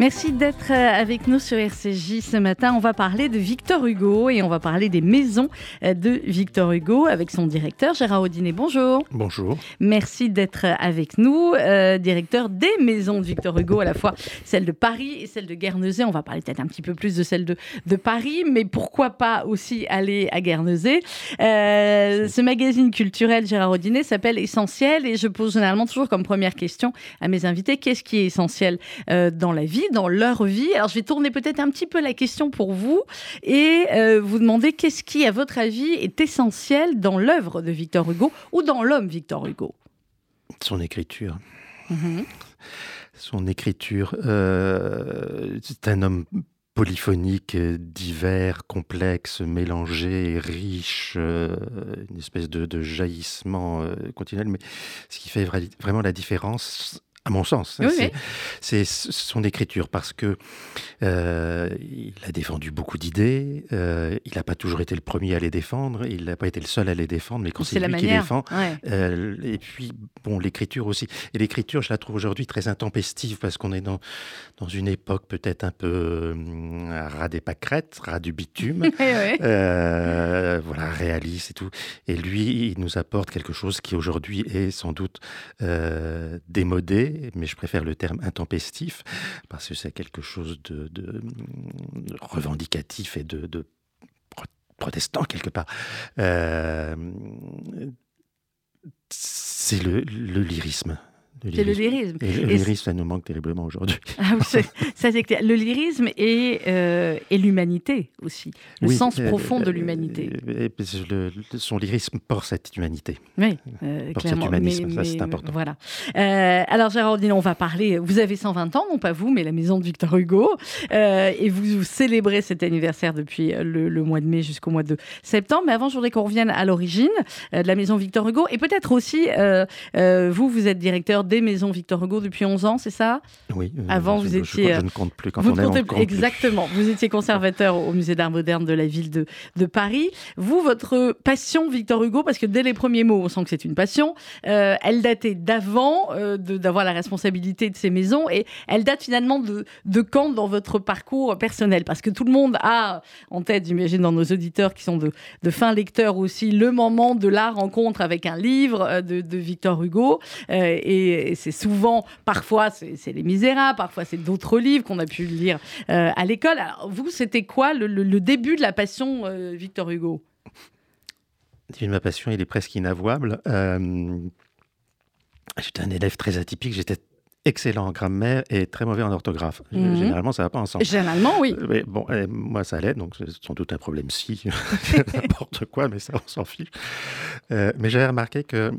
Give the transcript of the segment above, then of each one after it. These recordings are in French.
Merci d'être euh, avec nous sur RCJ ce matin. On va parler de Victor Hugo et on va parler des maisons euh, de Victor Hugo avec son directeur Gérard Audinet. Bonjour. Bonjour. Merci d'être euh, avec nous, directeur des maisons de Victor Hugo, à la fois celle de Paris et celle de Guernesey. On va parler peut-être un petit peu plus de celle de, de, Paris, mais pourquoi pas aussi aller à Guernesey. ce magazine culturel Gérard Audinet s'appelle Essentiel et je pose généralement toujours comme première question à mes invités qu'est-ce qui est essentiel dans la vie dans leur vie. Alors je vais tourner peut-être un petit peu la question pour vous et euh, vous demander qu'est-ce qui, à votre avis, est essentiel dans l'œuvre de Victor Hugo ou dans l'homme Victor Hugo? Son écriture. Mhm. Son écriture. Euh, c'est un homme polyphonique, divers, complexe, mélangé, riche, euh, une espèce de, jaillissement continuel. Mais ce qui fait vraiment la différence, à mon sens. Hein, c'est son écriture parce que euh, il a défendu beaucoup d'idées. Euh, il n'a pas toujours été le premier à les défendre. Il n'a pas été le seul à les défendre, mais quand c'est lui qui défend. Euh, et puis bon, l'écriture aussi. Et l'écriture, je la trouve aujourd'hui très intempestive parce qu'on est dans dans une époque peut-être un peu ras des pâquerettes, ras du bitume, réaliste et tout. Et lui, il nous apporte quelque chose qui aujourd'hui est sans doute démodé mais je préfère le terme intempestif, parce que c'est quelque chose de, revendicatif et de, protestant quelque part. Euh, c'est le, lyrisme. C'est le lyrisme. Et le lyrisme, ça nous manque terriblement aujourd'hui. Ah ça, Le lyrisme et, euh, et l'humanité aussi. Le sens euh, profond de l'humanité. Euh, son lyrisme porte cette humanité. Oui, porte cet humanisme, ça c'est important. Voilà. alors Géraldine, on va parler. Vous avez 120 ans, non pas vous, mais la maison de Victor Hugo. et vous, célébrez cet anniversaire depuis le, mois de mai jusqu'au mois de septembre. Mais avant, je voudrais qu'on revienne à l'origine de la maison Victor Hugo. Et peut-être aussi, vous, vous êtes directeur des maisons Victor Hugo depuis 11 ans, c'est ça? Oui. Euh, Avant, vous étiez. Je, ne compte plus quand on est compte Exactement. Vous étiez conservateur au Musée d'art moderne de la ville de, de, Paris. Vous, votre passion Victor Hugo, parce que dès les premiers mots, on sent que c'est une passion, euh, elle datait d'avant euh, d'avoir la responsabilité de ces maisons et elle date finalement de, de quand dans votre parcours personnel? Parce que tout le monde a en tête, j'imagine, dans nos auditeurs qui sont de, de fins lecteurs aussi, le moment de la rencontre avec un livre de, de Victor Hugo. et et c'est souvent, parfois, c'est Les Misérables, parfois, c'est d'autres livres qu'on a pu lire euh, à l'école. Alors, vous, c'était quoi le, début de la passion euh, Victor Hugo? Ma passion, il est presque inavouable. Euh, j'étais un élève très atypique, j'étais excellent en grammaire et très mauvais en orthographe. Mhm. Généralement, ça ne va pas ensemble. Généralement, oui. Mais bon, moi, ça allait, donc c'est sans doute un problème si, n'importe quoi, mais ça, on s'en fiche. mais j'avais remarqué que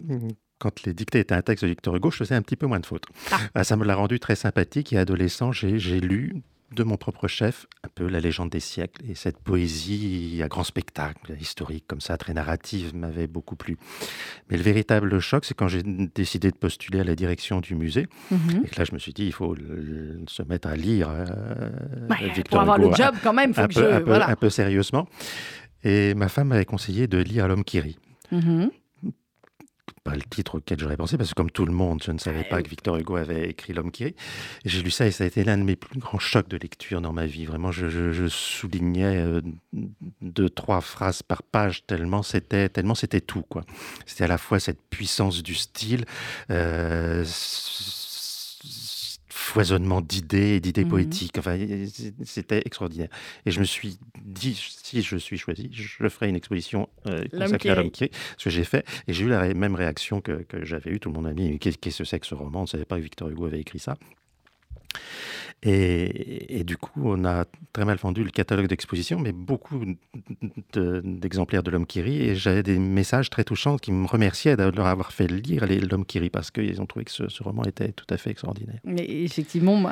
quand les dictées étaient un texte de Victor Hugo, je faisais un petit peu moins de fautes. Ah. Ah, ça me l'a rendu très sympathique et adolescent, j'ai lu de mon propre chef un peu la légende des siècles et cette poésie à grand spectacle, historique comme ça, très narrative, m'avait beaucoup plu. Mais le véritable choc, c'est quand j'ai décidé de postuler à la direction du musée mhm. et que là je me suis dit il faut se mettre à lire euh, Victor pour avoir le job quand même, faut un, que peu, je, un, peu, un, peu, sérieusement. Et ma femme m'avait conseillé de lire L'homme qui rit. Mhm pas le titre auquel j'aurais pensé, parce que comme tout le monde, je ne savais pas que Victor Hugo avait écrit L'homme qui rit. J'ai lu ça et ça a été l'un de mes plus grands chocs de lecture dans ma vie. Vraiment, je, soulignais euh, deux, trois phrases par page tellement c'était, tellement c'était tout. quoi. C'était à la fois cette puissance du style, euh, foisonnement d'idées et d'idées mmh poétiques. Enfin, c'était extraordinaire. Et je me suis dit, si je suis choisi, je ferai une exposition euh, consacrée à l'homme qui ce que j'ai fait. Et j'ai eu la même réaction que, que j'avais eue. Tout le monde a dit, qu'est-ce que c'est que ce roman? On ne savait pas que Victor Hugo avait écrit ça. Et, du coup, on a très mal vendu le catalogue d'exposition, mais beaucoup d'exemplaires de, L'homme qui rit. Et j'avais des messages très touchants qui me remerciaient de leur avoir fait lire L'homme qui rit, parce qu'ils ont trouvé que ce, roman était tout à fait extraordinaire. Mais effectivement,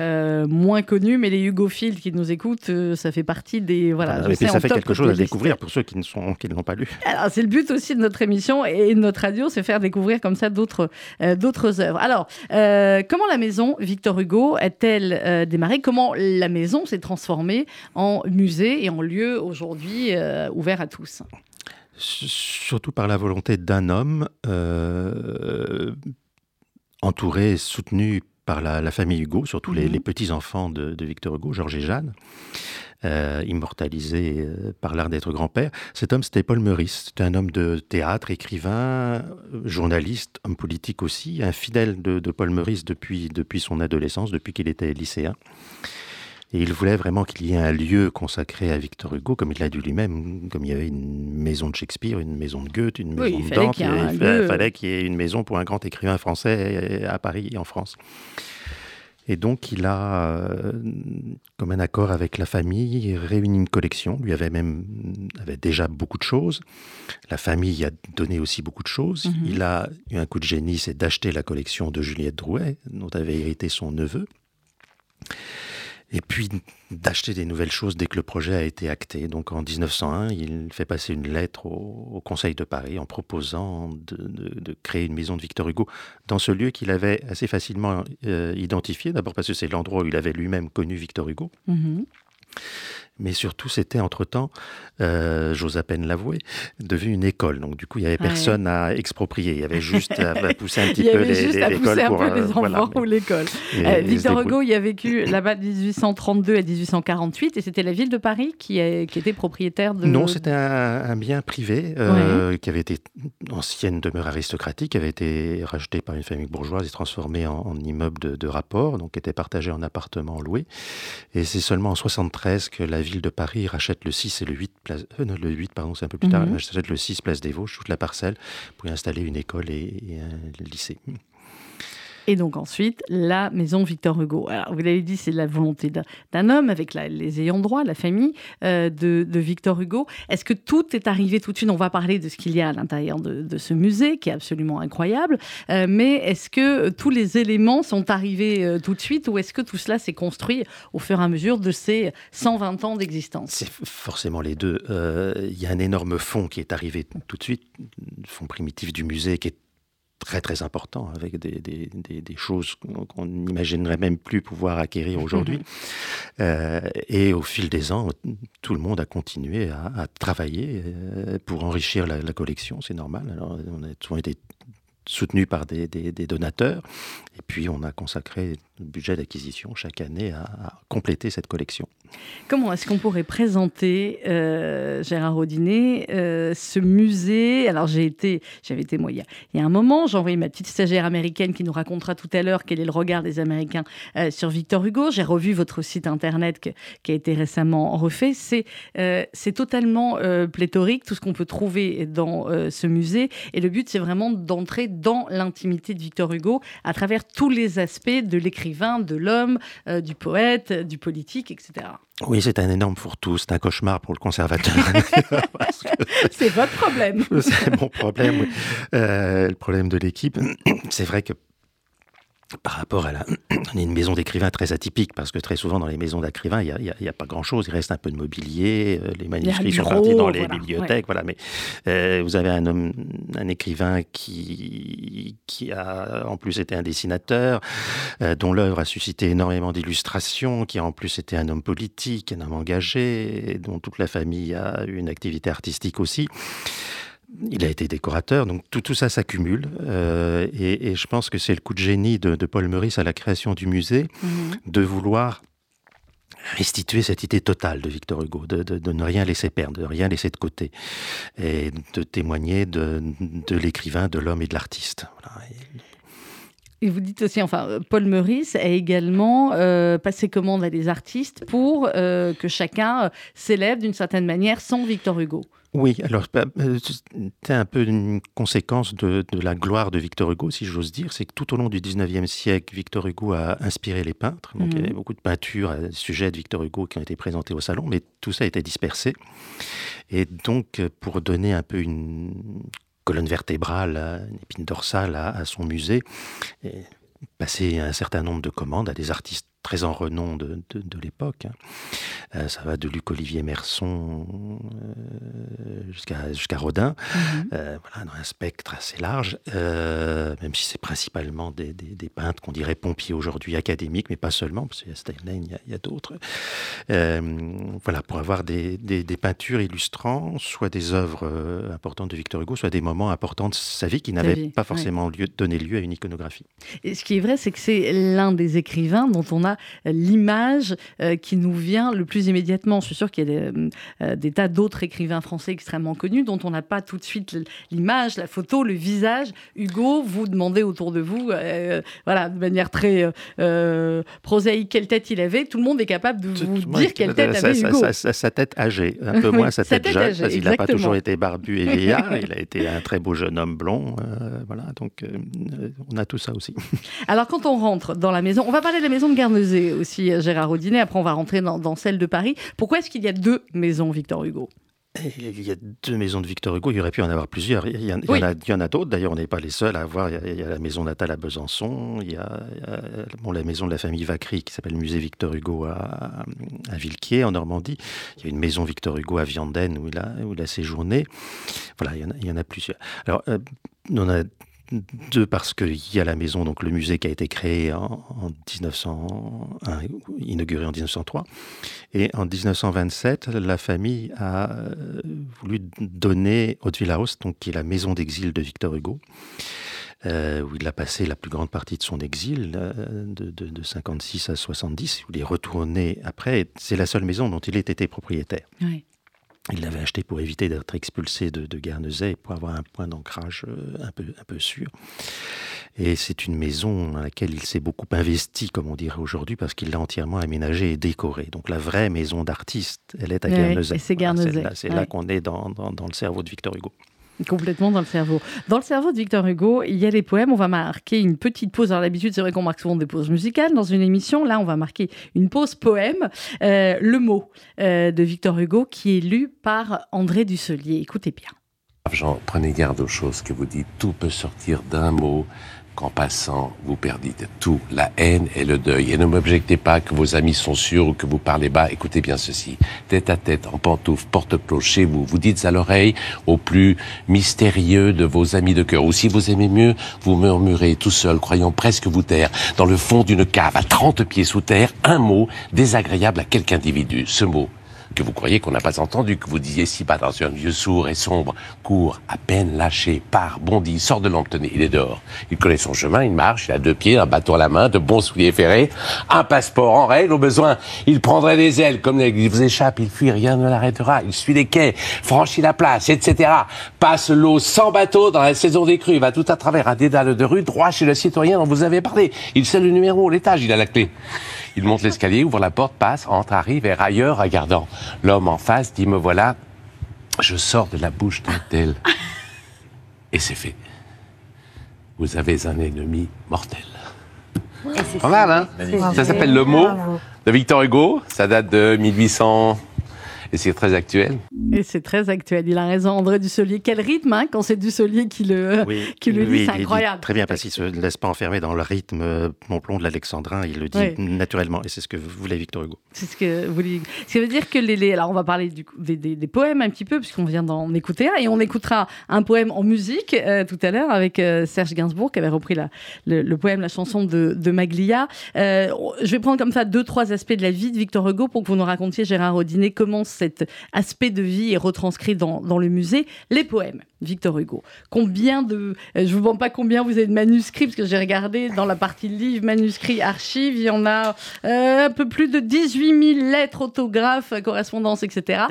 euh, moins connu, mais les hugophiles qui nous écoutent, euh, ça fait partie des. Voilà, ah, ça fait quelque chose à découvrir pour ceux qui ne, sont, qui ne l'ont pas lu. Alors, c'est le but aussi de notre émission et de notre radio, c'est faire découvrir comme ça d'autres euh, d'autres œuvres. Alors, comment la maison Victor Hugo est-elle euh, Marais. Comment la maison s'est transformée en musée et en lieu aujourd'hui euh, ouvert à tous? Surtout par la volonté d'un homme entouré, soutenu par la, famille Hugo, surtout les, mhm. petits-enfants de, Victor Hugo, Georges et Jeanne, euh, immortalisé euh, par l'art d'être grand-père. Cet homme, c'était Paul Meurice. C'était un homme de théâtre, écrivain, journaliste, homme politique aussi, un fidèle de, Paul Meurice depuis, depuis son adolescence, depuis qu'il était lycéen. Et il voulait vraiment qu'il y ait un lieu consacré à Victor Hugo, comme il l'a dit lui-même, comme il y avait une maison de Shakespeare, une maison de Goethe, une maison de Dante. Il, fallait qu'il y ait une maison pour un grand écrivain français à Paris et en France. Et donc, il a, euh, comme un accord avec la famille, réuni une collection. Lui avait même avait déjà beaucoup de choses. La famille a donné aussi beaucoup de choses. Mhm. Il a eu un coup de génie, c'est d'acheter la collection de Juliette Drouet, dont avait hérité son neveu et puis d'acheter des nouvelles choses dès que le projet a été acté. Donc en 1901, il fait passer une lettre au, Conseil de Paris en proposant de, créer une maison de Victor Hugo dans ce lieu qu'il avait assez facilement euh, identifié, d'abord parce que c'est l'endroit où il avait lui-même connu Victor Hugo. Mm-hmm mais surtout c'était entre-temps, euh, j'ose à peine l'avouer, devenu une école. Donc du coup, il n'y avait personne à exproprier, il y avait juste à, pousser un petit peu les, juste à pousser un peu euh, les enfants ou l'école. Euh, Victor Hugo, il a vécu là-bas de 1832 à 1848, et c'était la ville de Paris qui, qui était propriétaire de... Non, c'était un, bien privé qui avait été ancienne demeure aristocratique, qui avait été racheté par une famille bourgeoise et transformé en, immeuble de, de, rapport, donc était partagé en appartements loués. Et c'est seulement en 73 que la ville ville de Paris rachète le 6 et le 8, place, euh, non, le 8 pardon, c'est un peu plus tard, mhm. rachète le 6 place des Vosges, toute la parcelle, pour y installer une école et un lycée. Et donc ensuite, la maison Victor Hugo. Alors, vous l'avez dit, c'est la volonté d'un homme avec les ayants droit, la famille euh, de, Victor Hugo. Est-ce que tout est arrivé tout de suite? On va parler de ce qu'il y a à l'intérieur de, ce musée, qui est absolument incroyable. Euh, mais est-ce que tous les éléments sont arrivés euh, tout de suite ou est-ce que tout cela s'est construit au fur et à mesure de ces 120 ans d'existence? C'est forcément les deux. Il y a un énorme fond qui est arrivé tout de suite, fond primitif du musée qui est très très important, avec des, des, des, choses qu'on n'imaginerait même plus pouvoir acquérir aujourd'hui. euh, et au fil des ans, tout le monde a continué à, à travailler euh, pour enrichir la, la collection, c'est normal. Alors, on a souvent été soutenu par des, des, donateurs. Et puis, on a consacré le budget d'acquisition chaque année à, compléter cette collection. Comment est-ce qu'on pourrait présenter, euh, Gérard Audinet, euh, ce musée? Alors, j'ai été, j'avais été, moi, il y, a, un moment, j'ai envoyé ma petite stagiaire américaine qui nous racontera tout à l'heure quel est le regard des Américains euh, sur Victor Hugo. J'ai revu votre site internet qui a été récemment refait. C'est c'est totalement pléthorique, tout ce qu'on peut trouver dans ce musée. Et le but, c'est vraiment d'entrer dans l'intimité de Victor Hugo à travers tous les aspects de l'écrivain, de l'homme, euh, du poète, du politique, etc. Oui, c'est un énorme fourre-tout, c'est un cauchemar pour le conservateur. c'est votre problème. c'est mon problème, oui. Euh, le problème de l'équipe, c'est vrai que par rapport à la... On est une maison d'écrivain très atypique, parce que très souvent dans les maisons d'écrivains, il n'y a, pas grand-chose, il reste un peu de mobilier, euh, les manuscrits sont partis dans les bibliothèques, voilà. Mais euh, vous avez un homme, un écrivain qui, qui a en plus été un dessinateur, euh, dont l'œuvre a suscité énormément d'illustrations, qui a en plus été un homme politique, un homme engagé, dont toute la famille a eu une activité artistique aussi il a été décorateur, donc tout, tout ça s'accumule. Euh, et, je pense que c'est le coup de génie de, Paul Meurice à la création du musée, mhm. de vouloir restituer cette idée totale de Victor Hugo, de, ne rien laisser perdre, de rien laisser de côté, et de témoigner de, l'écrivain, de l'homme et de l'artiste. Et vous dites aussi, enfin, Paul Meurice a également euh, passé commande à des artistes pour euh, que chacun s'élève d'une certaine manière sans Victor Hugo. Oui, alors euh, c'est un peu une conséquence de, la gloire de Victor Hugo, si j'ose dire. C'est que tout au long du 19e siècle, Victor Hugo a inspiré les peintres. Donc il y avait mhm. beaucoup de peintures, euh, sujets de Victor Hugo qui ont été présentés au salon, mais tout ça a été dispersé. Et donc, pour donner un peu une colonne vertébrale, une épine dorsale à, son musée, et passer un certain nombre de commandes à des artistes très en renom de, l'époque. Hein. Euh, ça va de Luc Olivier Merson jusqu'à jusqu'à Rodin. Mhm. voilà, dans un spectre assez large, même si c'est principalement des, des, peintres qu'on dirait pompiers aujourd'hui, académiques, mais pas seulement, parce qu'il y a Steinlein, il y a, d'autres. voilà, pour avoir des, des, peintures illustrant soit des œuvres importantes de Victor Hugo, soit des moments importants de sa vie qui n'avaient pas forcément lieu, donné lieu à une iconographie. Et ce qui est vrai, c'est que c'est l'un des écrivains dont on a l'image euh, qui nous vient le plus immédiatement. Je suis sûr qu'il y a des, euh, des tas d'autres écrivains français extrêmement connus dont on n'a pas tout de suite l'image, la photo, le visage. Hugo, vous demandez autour de vous, euh, voilà, de manière très prosaïque, quelle tête il avait. Tout le monde est capable de vous dire quelle tête avait Hugo. Sa, tête âgée, un peu moins sa tête, jeune, parce qu'il n'a pas toujours été barbu et vieillard. il a été un très beau jeune homme blond. voilà, donc on a tout ça aussi. Alors quand on rentre dans la maison, on va parler de la maison de Guernesey aussi, euh, Gérard Audinet, après on va rentrer dans, celle de Paris. Pourquoi est-ce qu'il y a deux maisons Victor Hugo? Il y a deux maisons de Victor Hugo, il aurait pu en avoir plusieurs. Il y en, a, d'autres, d'ailleurs, on n'est pas les seuls à avoir. Il y, a, la maison natale à Besançon, il y a, bon, la maison de la famille Vacry qui s'appelle Musée Victor Hugo à, à, Villequier, en Normandie. Il y a une maison Victor Hugo à Vianden où il a, où il a séjourné. Voilà, il y en a, il y en a plusieurs. Alors, euh, on a deux, parce qu'il y a la maison, donc le musée qui a été créé en, 1901, inauguré en 1903. Et en 1927, la famille a euh, voulu donner Haute House, donc qui est la maison d'exil de Victor Hugo. Euh, où il a passé la plus grande partie de son exil, euh, de, de, de, 56 à 70, où il est retourné après. C'est la seule maison dont il ait été propriétaire. Oui. Il l'avait acheté pour éviter d'être expulsé de, de Guernesey, pour avoir un point d'ancrage euh, un peu, un peu sûr. Et c'est une maison dans laquelle il s'est beaucoup investi, comme on dirait aujourd'hui, parce qu'il l'a entièrement aménagée et décorée. Donc la vraie maison d'artiste, elle est à Guernesey. c'est Guernesey. c'est là, qu'on est dans, dans, dans le cerveau de Victor Hugo. Complètement dans le cerveau. Dans le cerveau de Victor Hugo, il y a les poèmes. On va marquer une petite pause. Alors, d'habitude, c'est vrai qu'on marque souvent des pauses musicales dans une émission. Là, on va marquer une pause poème. Euh, le mot euh, de Victor Hugo qui est lu par André Dusselier. Écoutez bien. Jean, prenez garde aux choses que vous dites. Tout peut sortir d'un mot qu'en passant, vous perdite tout, la haine et le deuil. Et ne m'objectez pas que vos amis sont sûrs ou que vous parlez bas. Écoutez bien ceci. Tête à tête, en pantoufle, porte-cloche chez vous, vous dites à l'oreille au plus mystérieux de vos amis de cœur. Ou si vous aimez mieux, vous murmurez tout seul, croyant presque vous taire, dans le fond d'une cave à 30 pieds sous terre, un mot désagréable à quelque individu. Ce mot, que vous croyez qu'on n'a pas entendu, que vous disiez si bas dans un vieux sourd et sombre, court, à peine lâché, part, bondit, sort de l'emptenée, il est dehors. Il connaît son chemin, il marche, il a deux pieds, un bâton à la main, de bons souliers ferrés, un passeport en règle, au besoin, il prendrait des ailes, comme il vous échappe, il fuit, rien ne l'arrêtera, il suit les quais, franchit la place, etc. Passe l'eau sans bateau dans la saison des crues, va tout à travers un dédale de rue, droit chez le citoyen dont vous avez parlé. Il sait le numéro, l'étage, il a la clé. Il monte l'escalier, ouvre la porte, passe, entre, arrive, et ailleurs, regardant l'homme en face, dit, me voilà, je sors de la bouche d'un tel. Et c'est fait. Vous avez un ennemi mortel. Pas mal, hein? Ça s'appelle Le mot de Victor Hugo. Ça date de 1800 et c'est très actuel. Et c'est très actuel. Il a raison, André Dussolier. Quel rythme, hein, quand c'est Dussolier qui le, qui le dit, c'est incroyable. très bien, parce qu'il ne se laisse pas enfermer dans le rythme euh, plomb de l'alexandrin. Il le dit naturellement. Et c'est ce que voulait Victor Hugo. C'est ce que voulait. Ça veut dire que les, Alors, on va parler du, des, des, poèmes un petit peu, puisqu'on vient d'en écouter un. Et on écoutera un poème en musique euh, tout à l'heure avec euh, Serge Gainsbourg, qui avait repris la, le, poème, la chanson de, de Maglia. je vais prendre comme ça deux, trois aspects de la vie de Victor Hugo pour que vous nous racontiez, Gérard Audinet, comment cet aspect de vie est retranscrit dans, dans le musée. Les poèmes, Victor Hugo. Combien de... Euh, je vous demande pas combien vous avez de manuscrits, parce que j'ai regardé dans la partie livre, manuscrits, archives, il y en a euh, un peu plus de 18 000 lettres, autographes, correspondances, etc.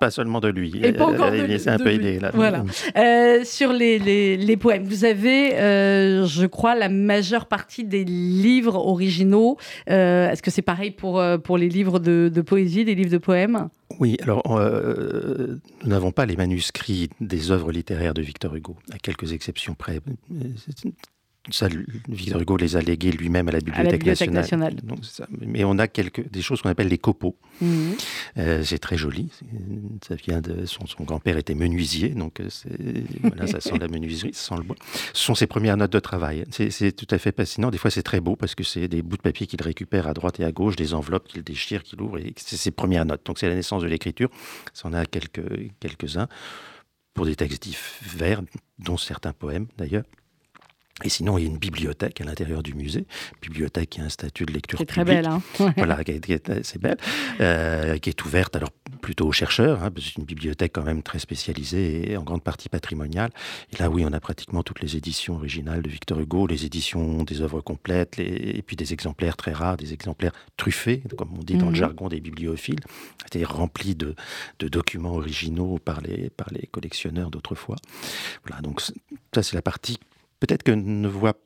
pas seulement de lui. Et pas encore de, C'est un peu aidé, là. Voilà. Euh, sur les, les, les, poèmes, vous avez, je crois, la majeure partie des livres originaux. Est-ce que c'est pareil pour, pour les livres de, de poésie, des livres de poèmes? Oui, alors euh, nous n'avons pas les manuscrits des œuvres littéraires de Victor Hugo, à quelques exceptions près. Ça, Victor Hugo les a légués lui-même à la Bibliothèque, nationale. Mais on a quelques, des choses qu'on appelle les copeaux. Mhm. Euh, c'est très joli. Ça vient de son, grand-père était menuisier, donc euh, voilà, ça sent la menuiserie, ça sent le bois. Ce sont ses premières notes de travail. C'est tout à fait fascinant. Des fois, c'est très beau parce que c'est des bouts de papier qu'il récupère à droite et à gauche, des enveloppes qu'il déchire, qu'il ouvre. C'est ses premières notes. Donc c'est la naissance de l'écriture. Ça en a quelques quelques-uns pour des textes divers, dont certains poèmes d'ailleurs. Et sinon, il y a une bibliothèque à l'intérieur du musée, bibliothèque qui a un statut de lecture C'est très belle, hein Voilà, qui est, belle, euh, qui est ouverte alors plutôt aux chercheurs, hein, c'est une bibliothèque quand même très spécialisée et en grande partie patrimoniale. Et là, oui, on a pratiquement toutes les éditions originales de Victor Hugo, les éditions des œuvres complètes, et puis des exemplaires très rares, des exemplaires truffés, comme on dit dans le mhm. jargon des bibliophiles, c'est-à-dire remplis de, de, documents originaux par les, par les collectionneurs d'autrefois. Voilà, donc ça c'est la partie peut-être que ne voit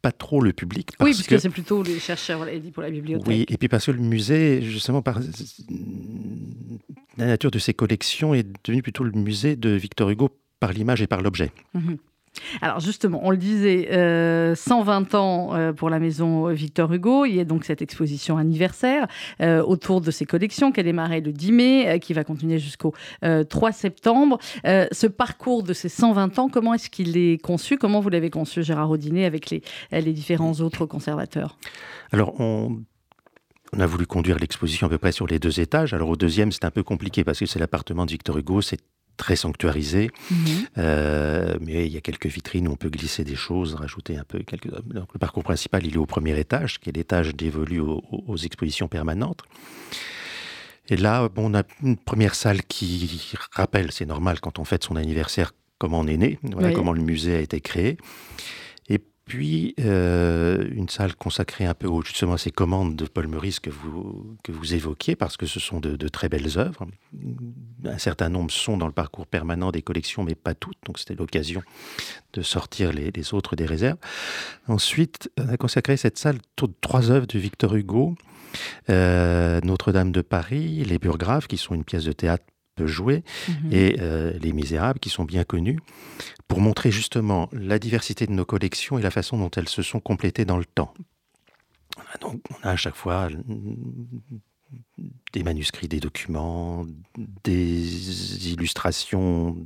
pas trop le public. oui, parce que, c'est plutôt les chercheurs pour la bibliothèque. Oui, et puis parce que le musée, justement, par la nature de ses collections, est devenu plutôt le musée de Victor Hugo par l'image et par l'objet. Mhm. Alors justement, on le disait, 120 euh, ans euh, pour la maison Victor Hugo. Il y a donc cette exposition anniversaire euh, autour de ses collections qui a démarré le 10 mai, qui va continuer jusqu'au 3 septembre. ce parcours de ces 120 ans, comment est-ce qu'il est conçu? Comment vous l'avez conçu, Gérard Audinet, avec les, différents autres conservateurs? Alors, on a voulu conduire l'exposition à peu près sur les deux étages. Alors au deuxième, c'est un peu compliqué parce que c'est l'appartement de Victor Hugo, très sanctuarisé. Mhm. Euh, mais il y a quelques vitrines où on peut glisser des choses, rajouter un peu quelques. Donc, le parcours principal, il est au premier étage, qui est l'étage dévolu aux, expositions permanentes. Et là, bon, on a une première salle qui rappelle, c'est normal quand on fête son anniversaire, comment on est né, voilà, comment le musée a été créé puis euh, une salle consacrée un peu justement à ces commandes de Paul Meurice que vous, que vous évoquiez, parce que ce sont de, très belles œuvres. Un certain nombre sont dans le parcours permanent des collections, mais pas toutes, donc c'était l'occasion de sortir les, autres des réserves. Ensuite, on a consacré cette salle trois œuvres de Victor Hugo, euh, Notre-Dame de Paris, Les Burgraves, qui sont une pièce de théâtre peut jouer, mhm. et euh, Les Misérables, qui sont bien connus, pour montrer justement la diversité de nos collections et la façon dont elles se sont complétées dans le temps. On a, donc, on a à chaque fois des manuscrits, des documents, des illustrations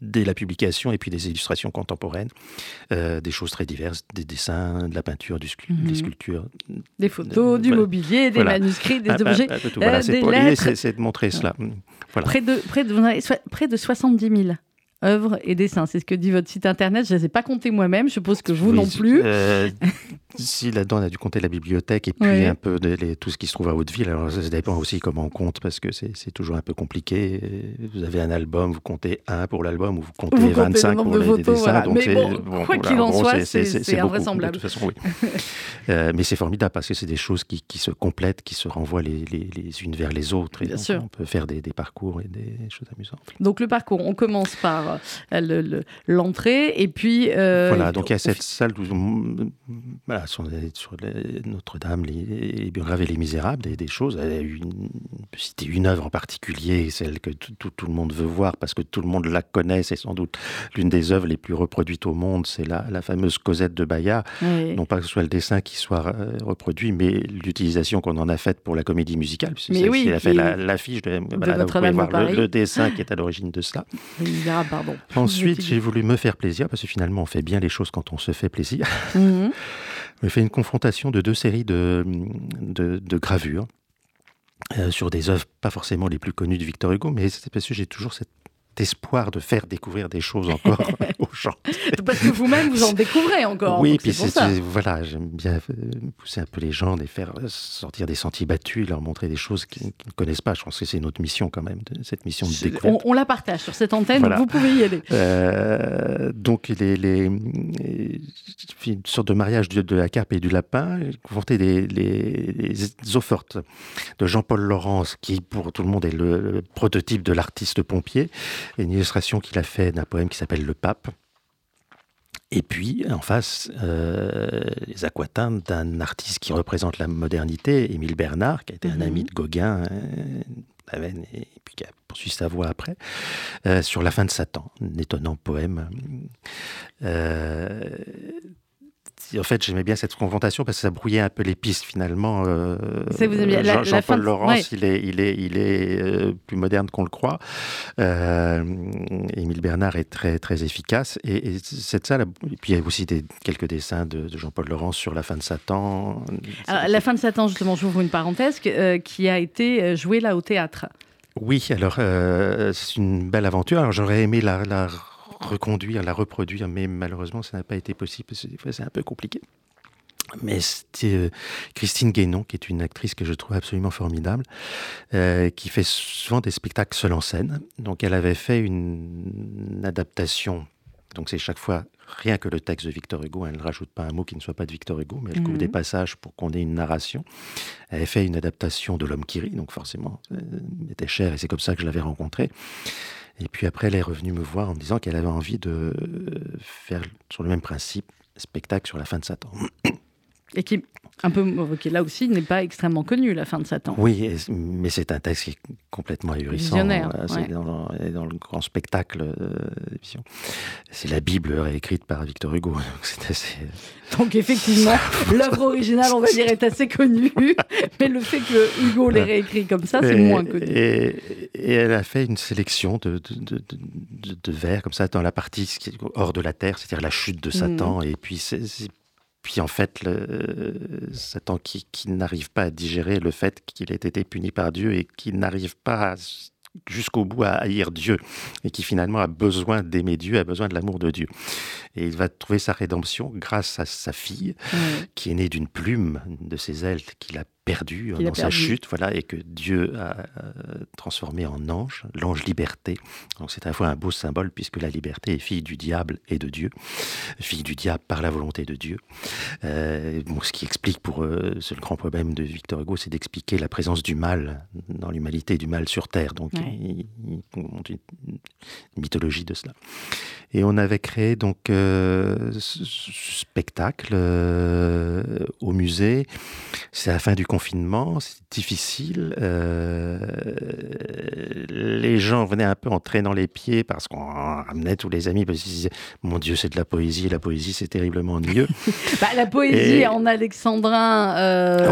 dès la publication et puis des illustrations contemporaines, euh, des choses très diverses, des dessins, de la peinture, du des mhm. sculptures. Des photos, du mobilier, des manuscrits, des objets. voilà, c'est de montrer cela. Près, de, près, de, près de 70 000 œuvres et dessins. C'est ce que dit votre site internet. Je ne les ai pas comptés moi-même. Je suppose que vous non plus. Euh, si là-dedans, on a dû compter la bibliothèque et puis un peu de, tout ce qui se trouve à Hauteville. Alors ça, dépend aussi comment on compte parce que c'est toujours un peu compliqué. Vous avez un album, vous comptez un pour l'album ou vous comptez vous 25 pour les, dessins. Donc mais bon, quoi qu'il en soit, c'est invraisemblable. De toute façon, oui. euh, mais c'est formidable parce que c'est des choses qui, qui, se complètent, qui se renvoient les, les, unes vers les autres. Et Bien sûr. On peut faire des, des parcours et des choses amusantes. Donc le parcours, on commence par euh, l'entrée et puis... Euh, voilà, donc il y a cette salle où... Voilà, sur, Notre-Dame, les, biographes et les Misérables, des, des choses. Elle a une, citer une œuvre en particulier, celle que tout, le monde veut voir parce que tout le monde la connaît. C'est sans doute l'une des œuvres les plus reproduites au monde. C'est la, la, fameuse Cosette de Bayard. Non pas que ce soit le dessin qui soit euh, reproduit, mais l'utilisation qu'on en a faite pour la comédie musicale. Mais oui, il a fait l'affiche de, de le, dessin qui est à l'origine de cela. pardon. Ensuite, j'ai voulu me faire plaisir parce que finalement, on fait bien les choses quand on se fait plaisir. Mhm. J'ai fait une confrontation de deux séries de, gravures euh, sur des œuvres pas forcément les plus connues de Victor Hugo, mais c'est parce que j'ai toujours cette espoir de faire découvrir des choses encore aux gens. Parce que vous-même, vous en découvrez encore. Oui, puis c'est voilà, j'aime bien euh, pousser un peu les gens, les faire euh, sortir des sentiers battus, leur montrer des choses qu'ils ne connaissent pas. Je pense que c'est notre mission quand même, cette mission de découverte. On, la partage sur cette antenne, vous pouvez y aller. Euh, donc, les, les, une sorte de mariage de, la carpe et du lapin, confronté des les, les de Jean-Paul Laurence, qui pour tout le monde est le prototype de l'artiste pompier, une illustration qu'il a fait d'un poème qui s'appelle Le Pape. Et puis, en face, euh, les aquatins d'un artiste qui représente la modernité, Émile Bernard, qui a été un ami de Gauguin, euh, et puis qui a poursuivi sa voix après, euh, sur la fin de Satan, un étonnant poème. En fait, j'aimais bien cette confrontation parce que ça brouillait un peu les pistes finalement. Euh, Jean, Jean-Paul Laurence, il est, il est, il est euh, plus moderne qu'on le croit. Euh, Émile Bernard est très, très efficace. Et, cette salle, et puis il y a aussi des, quelques dessins de, Jean-Paul Laurence sur la fin de Satan. la fin de Satan, justement, j'ouvre une parenthèse, qui a été jouée là au théâtre. Oui, alors c'est une belle aventure. Alors j'aurais aimé la, la reconduire, la reproduire, mais malheureusement, ça n'a pas été possible parce que des fois, c'est un peu compliqué. Mais c'était euh, Christine Guénon, qui est une actrice que je trouve absolument formidable, euh, qui fait souvent des spectacles seule en scène. Donc, elle avait fait une, adaptation. Donc, c'est chaque fois rien que le texte de Victor Hugo. Elle ne rajoute pas un mot qui ne soit pas de Victor Hugo, mais elle coupe mhm. des passages pour qu'on ait une narration. Elle avait fait une adaptation de L'homme qui rit, donc forcément, était cher et c'est comme ça que je l'avais rencontrée. Et puis après, elle est revenue me voir en me disant qu'elle avait envie de faire, sur le même principe, spectacle sur la fin de Satan. Et qui, un peu, qui là aussi n'est pas extrêmement connu, la fin de Satan. Oui, mais c'est un texte qui est complètement ahurissant. Visionnaire. Euh, c'est dans, dans, le grand spectacle. Euh, c'est la Bible réécrite par Victor Hugo. Donc, assez... donc effectivement, l'œuvre originale, on va dire, est assez connue, mais le fait que Hugo l'ait réécrit comme ça, c'est moins connu. Et, et, elle a fait une sélection de, de, de, vers comme ça dans la partie hors de la terre, c'est-à-dire la chute de Satan, mm. et puis c'est puis en fait, le, Satan qui, qui n'arrive pas à digérer le fait qu'il ait été puni par Dieu et qui n'arrive pas jusqu'au bout à haïr Dieu et qui finalement a besoin d'aimer Dieu, a besoin de l'amour de Dieu. Et il va trouver sa rédemption grâce à sa fille qui est née d'une plume de ses ailes qu'il a perdu dans sa chute, voilà, et que Dieu a transformé en ange, l'ange liberté. Donc c'est à la fois un beau symbole puisque la liberté est fille du diable et de Dieu, fille du diable par la volonté de Dieu. Euh, ce qui explique pour eux, c'est le grand problème de Victor Hugo, c'est d'expliquer la présence du mal dans l'humanité, du mal sur terre. Donc il, monte une, mythologie de cela. Et on avait créé donc euh, ce spectacle euh, au musée. C'est la fin du confinement, c'est difficile. Euh, les gens venaient un peu en traînant les pieds parce qu'on ramenait tous les amis parce qu'ils disaient Mon Dieu, c'est de la poésie, la poésie, c'est terriblement ennuyeux. bah, la poésie en alexandrin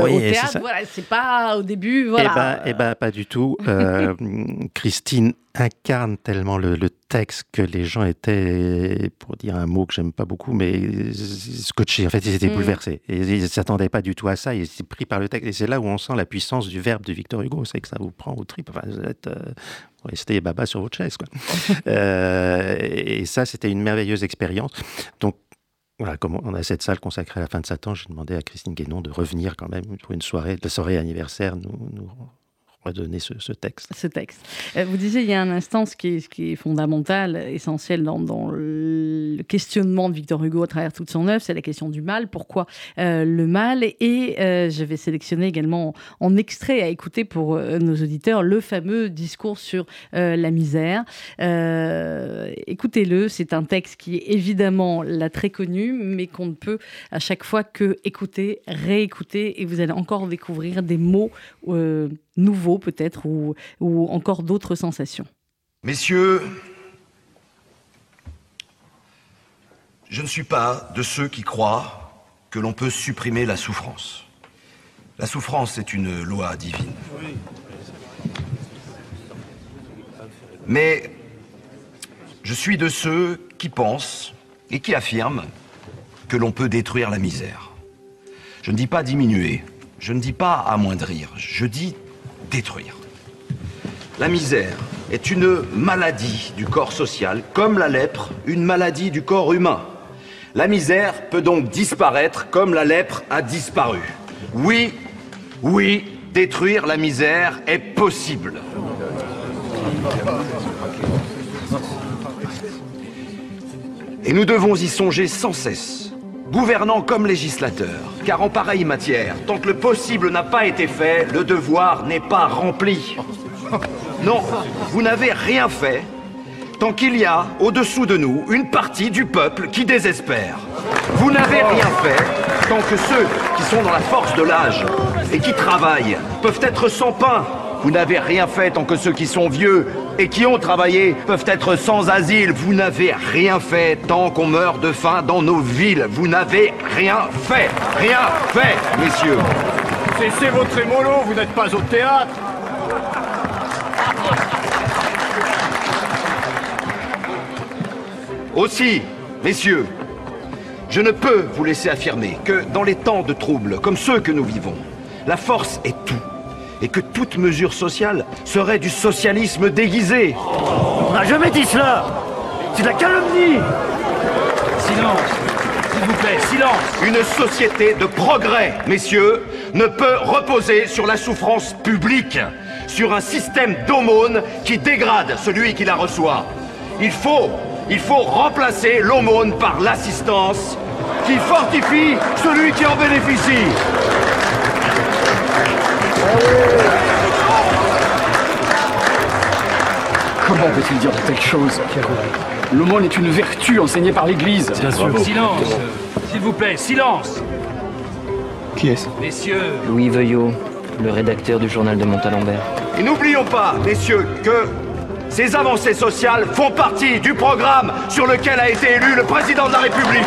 au théâtre, voilà, c'est pas au début. Voilà. Eh ben, eh ben, pas du tout. Christine incarne tellement le, texte que les gens étaient, pour dire un mot que j'aime pas beaucoup, mais scotchés. En fait, ils étaient mm. bouleversés. Et ils ne s'attendaient pas du tout à ça. Ils étaient pris par le texte. Et c'est là où on sent la puissance du verbe de Victor Hugo. C'est que ça vous prend au trip. Enfin, vous êtes. Euh, restez baba sur votre chaise. Quoi. Euh, et ça, c'était une merveilleuse expérience. Donc, voilà, comme on a cette salle consacrée à la fin de Satan, j'ai demandé à Christine Guénon de revenir quand même pour une soirée, la soirée anniversaire, nous, nous donner ce, texte. Ce texte. Euh, vous disiez il y a un instant ce qui est, fondamental, essentiel dans, le questionnement de Victor Hugo à travers toute son œuvre, c'est la question du mal. Pourquoi euh, le mal? Et euh, je vais sélectionner également en extrait à écouter pour nos auditeurs le fameux discours sur la misère. Écoutez-le, c'est un texte qui est évidemment là très connu, mais qu'on ne peut à chaque fois que écouter, réécouter, et vous allez encore découvrir des mots nouveaux peut-être ou, ou encore d'autres sensations. Messieurs, je ne suis pas de ceux qui croient que l'on peut supprimer la souffrance. La souffrance est une loi divine. Mais je suis de ceux qui pensent et qui affirment que l'on peut détruire la misère. Je ne dis pas diminuer, je ne dis pas amoindrir, je dis détruire. La misère est une maladie du corps social, comme la lèpre, une maladie du corps humain. La misère peut donc disparaître comme la lèpre a disparu. Oui, oui, détruire la misère est possible. Et nous devons y songer sans cesse gouvernant comme législateur. Car en pareille matière, tant que le possible n'a pas été fait, le devoir n'est pas rempli. Non, vous n'avez rien fait tant qu'il y a au-dessous de nous une partie du peuple qui désespère. Vous n'avez rien fait tant que ceux qui sont dans la force de l'âge et qui travaillent peuvent être sans pain Vous n'avez rien fait tant que ceux qui sont vieux et qui ont travaillé peuvent être sans asile. Vous n'avez rien fait tant qu'on meurt de faim dans nos villes. Vous n'avez rien fait. Rien fait, messieurs. Cessez votre émolo, vous n'êtes pas au théâtre. Aussi, messieurs, je ne peux vous laisser affirmer que dans les temps de troubles comme ceux que nous vivons, la force est tout. Et que toute mesure sociale serait du socialisme déguisé. On n'a jamais dit cela C'est de la calomnie Silence S'il vous plaît, silence Une société de progrès, messieurs, ne peut reposer sur la souffrance publique, sur un système d'aumône qui dégrade celui qui la reçoit. Il faut, il faut remplacer l'aumône par l'assistance qui fortifie celui qui en bénéficie. Comment peut-il dire de telles choses L'aumône est une vertu enseignée par l'Église. Bien sûr. Silence S'il vous plaît, silence Qui est-ce Messieurs Louis Veuillot, le rédacteur du journal de Montalembert. Et n'oublions pas, messieurs, que ces avancées sociales font partie du programme sur lequel a été élu le président de la République.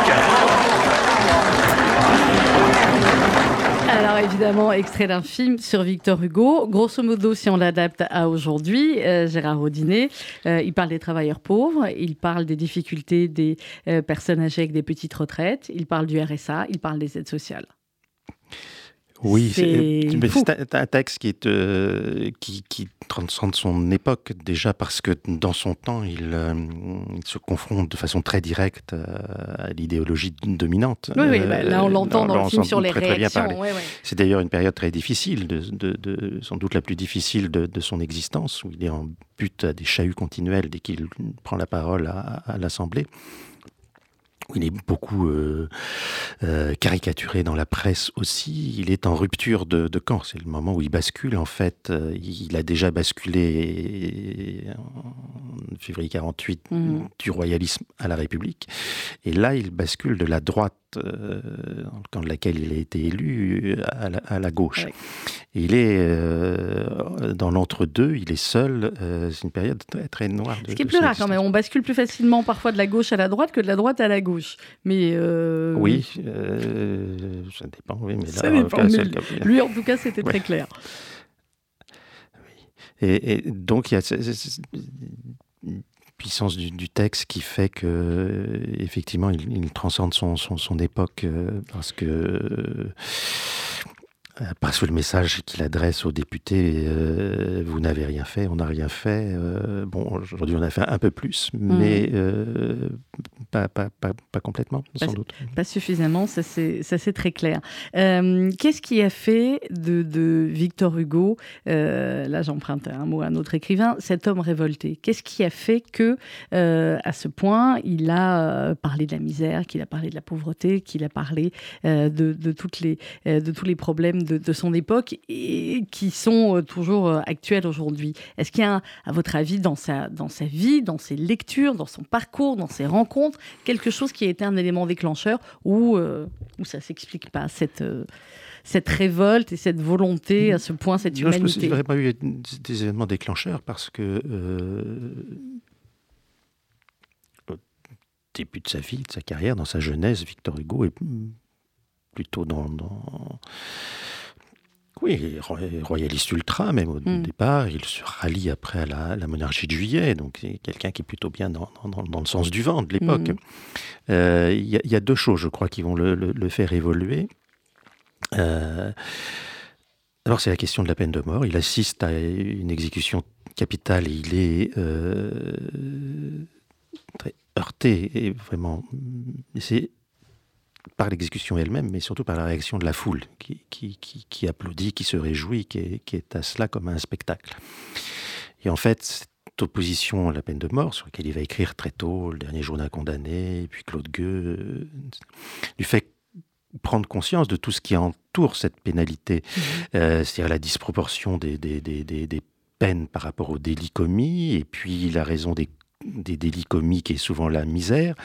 Alors évidemment, extrait d'un film sur Victor Hugo. Grosso modo, si on l'adapte à aujourd'hui, euh, Gérard Audinet, euh, il parle des travailleurs pauvres, il parle des difficultés des euh, personnes âgées avec des petites retraites, il parle du RSA, il parle des aides sociales. Oui, C'est un, texte qui, est, euh, qui, qui transcende son époque, déjà parce que dans son temps, il, euh, il se confronte de façon très directe euh, à l'idéologie dominante. Oui, oui, bah, là on l'entend dans, le film sur les très, réactions. parler. ouais, ouais. C'est d'ailleurs une période très difficile, de, de- de- sans doute la plus difficile de, de son existence, où il est en but à des chahuts continuels dès qu'il prend la parole à, à l'Assemblée. Il est beaucoup euh, euh, caricaturé dans la presse aussi. Il est en rupture de, de camp. C'est le moment où il bascule. En fait, Euh, il a déjà basculé en février 48 Mhm. du royalisme à la République. Et là, il bascule de la droite, dans le camp de laquelle il a été élu, à la, à la gauche. Ouais. Il est euh, dans l'entre-deux, il est seul. euh, c'est une période très, très noire. De, Ce qui est plus rare quand même, on bascule plus facilement parfois de la gauche à la droite que de la droite à la gauche. Mais euh, Oui, euh, ça dépend, oui, mais là, Ça en dépend, cas, mais le lui en tout cas c'était Ouais. très clair. Et, et donc, il y a puissance du, texte qui fait que, euh, effectivement, il, transcende son, son, époque euh, parce que. Euh, parce que le message qu'il adresse aux députés, euh, vous n'avez rien fait, on n'a rien fait. euh, bon, aujourd'hui, on a fait un peu plus, mais euh, pas, pas, pas, pas complètement, sans doute. Pas suffisamment, ça c'est très clair. Qu'est-ce qui a fait de, de Victor Hugo, là j'emprunte un mot à un autre écrivain, cet homme révolté? Qu'est-ce qui a fait que, à ce point, il a parlé de la misère, qu'il a parlé de la pauvreté, qu'il a parlé de, de toutes les, de tous les problèmes de, de son époque et qui sont euh, toujours euh, actuels aujourd'hui. Est-ce qu'il y a, un- à votre avis, dans sa, dans sa vie, dans ses lectures, dans son parcours, dans ses rencontres, quelque chose qui a été un élément déclencheur ou euh, où ça s'explique pas cette euh, cette révolte et cette volonté à ce point cette Non, je pense qu'il humanité? n'y aurait pas eu des événements déclencheurs parce que euh, au début de sa vie, de sa carrière, dans sa jeunesse, Victor Hugo est plutôt dans, dans- oui, ro- royaliste ultra même au Mm. départ. Il se rallie après à la, la monarchie de Juillet, donc c'est quelqu'un qui est plutôt bien dans, dans- dans le sens du vent de l'époque. Mhm. Euh, Il y, a- il y a deux choses, je crois, qui vont le, le- le faire évoluer. Euh, D'abord, c'est la question de la peine de mort. Il assiste à une exécution capitale et il est euh, très heurté et vraiment. C'est par l'exécution elle-même, mais surtout par la réaction de la foule qui, qui, qui- qui applaudit, qui se réjouit, qui est, qui est à cela comme à un spectacle. Et en fait, cette opposition à la peine de mort, sur laquelle il va écrire très tôt, le dernier jour d'un condamné, puis Claude Gueux, euh, lui fait prendre conscience de tout ce qui entoure cette pénalité, Euh, c'est-à-dire la disproportion des, des, des, des- des peines par rapport aux délits commis, et puis la raison des des délits comiques et souvent la misère.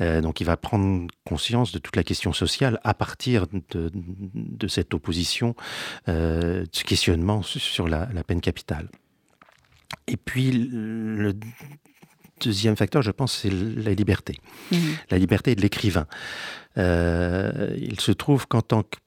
Euh, donc il va prendre conscience de toute la question sociale à partir de, de cette opposition, euh, ce questionnement sur la, la, peine capitale. Et puis le deuxième facteur, je pense, c'est la liberté. Mmh. La liberté de l'écrivain. Euh, il se trouve qu'en tant que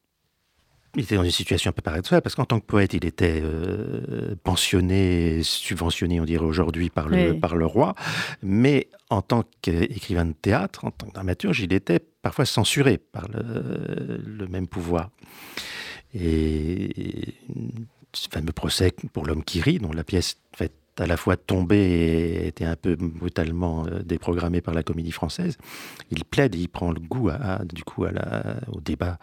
il était dans une situation un peu paradoxale parce qu'en tant que poète, il était euh, pensionné, subventionné, on dirait aujourd'hui, par le, par le roi. Mais en tant qu'écrivain de théâtre, en tant que dramaturge, il était parfois censuré par le, le même pouvoir. Et ce fameux procès pour l'homme qui rit, dont la pièce fait à la fois tombé et était un peu brutalement euh, déprogrammé par la comédie française, il plaide et il prend le goût à, du coup à la, au débat,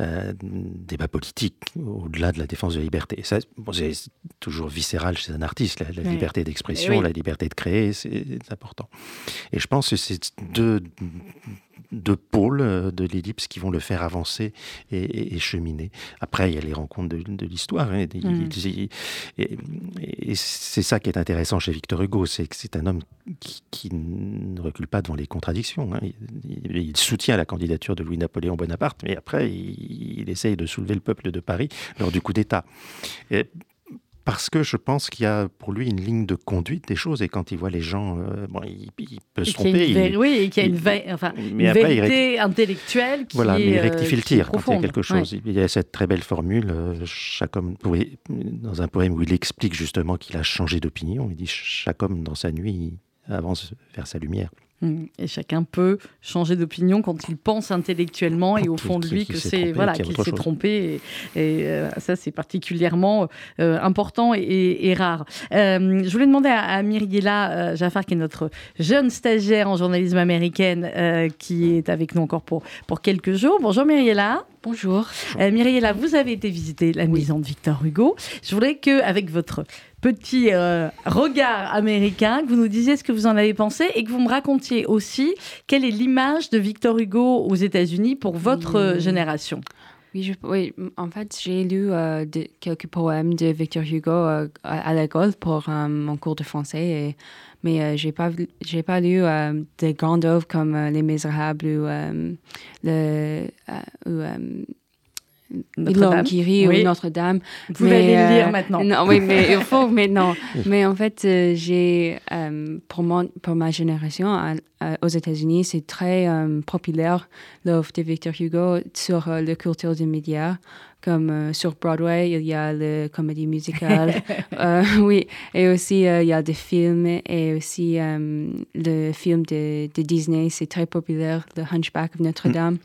euh, débat politique au-delà de la défense de la liberté. Ça, c'est toujours viscéral chez un artiste, la, liberté d'expression, la liberté de créer, c'est important. Et je pense que c'est deux deux pôles euh, de l'ellipse qui vont le faire avancer et, cheminer. Après, il y a les rencontres de, l'histoire. Hein, mm. et, c'est ça qui est intéressant chez Victor Hugo, c'est que c'est un homme qui, ne recule pas devant les contradictions. Hein. Il, soutient la candidature de Louis-Napoléon Bonaparte, mais après, il, il, essaye de soulever le peuple de Paris lors du coup d'État parce que je pense qu'il y a pour lui une ligne de conduite des choses et quand il voit les gens, euh, bon, il, peut se tromper. oui, et qu'il y a une, enfin, une vérité intellectuelle qui Voilà, mais il rectifie le tir quand il y a quelque chose. Il y a cette très belle formule, euh, chaque homme, dans un poème où il explique justement qu'il a changé d'opinion, il dit chaque homme dans sa nuit avance vers sa lumière. Mm. Et chacun peut changer d'opinion quand il pense intellectuellement et au fond de lui que c'est voilà qu'il s'est trompé. Et, euh, ça c'est particulièrement euh, important et, rare. Euh, je voulais demander à, à Myriela Jaffar, qui est notre jeune stagiaire en journalisme américaine, qui est avec nous encore pour pour quelques jours. Bonjour Myriela. Bonjour. Myriela, vous avez été visiter la maison de Victor Hugo. Je voudrais que avec votre petit euh, regard américain, que vous nous disiez ce que vous en avez pensé et que vous me racontiez aussi quelle est l'image de Victor Hugo aux États-Unis pour votre génération. Oui, oui, en fait, j'ai lu euh, quelques poèmes de Victor Hugo euh, à, l'école pour mon cours de français, et, mais j'ai pas j'ai pas lu des grandes œuvres comme Les Misérables ou le ou, notre-Dame. qui ou Notre-Dame. Vous allez le lire euh, maintenant. Non, oui, mais il faut maintenant. mais en fait, euh, j'ai, euh, pour, pour ma génération, aux États-Unis, c'est très populaire l'œuvre de Victor Hugo sur la culture des médias. Comme sur Broadway, il y a la comédie musicale. oui, et aussi il y a des films et aussi le film de, de Disney, c'est très populaire, The Hunchback of Notre-Dame.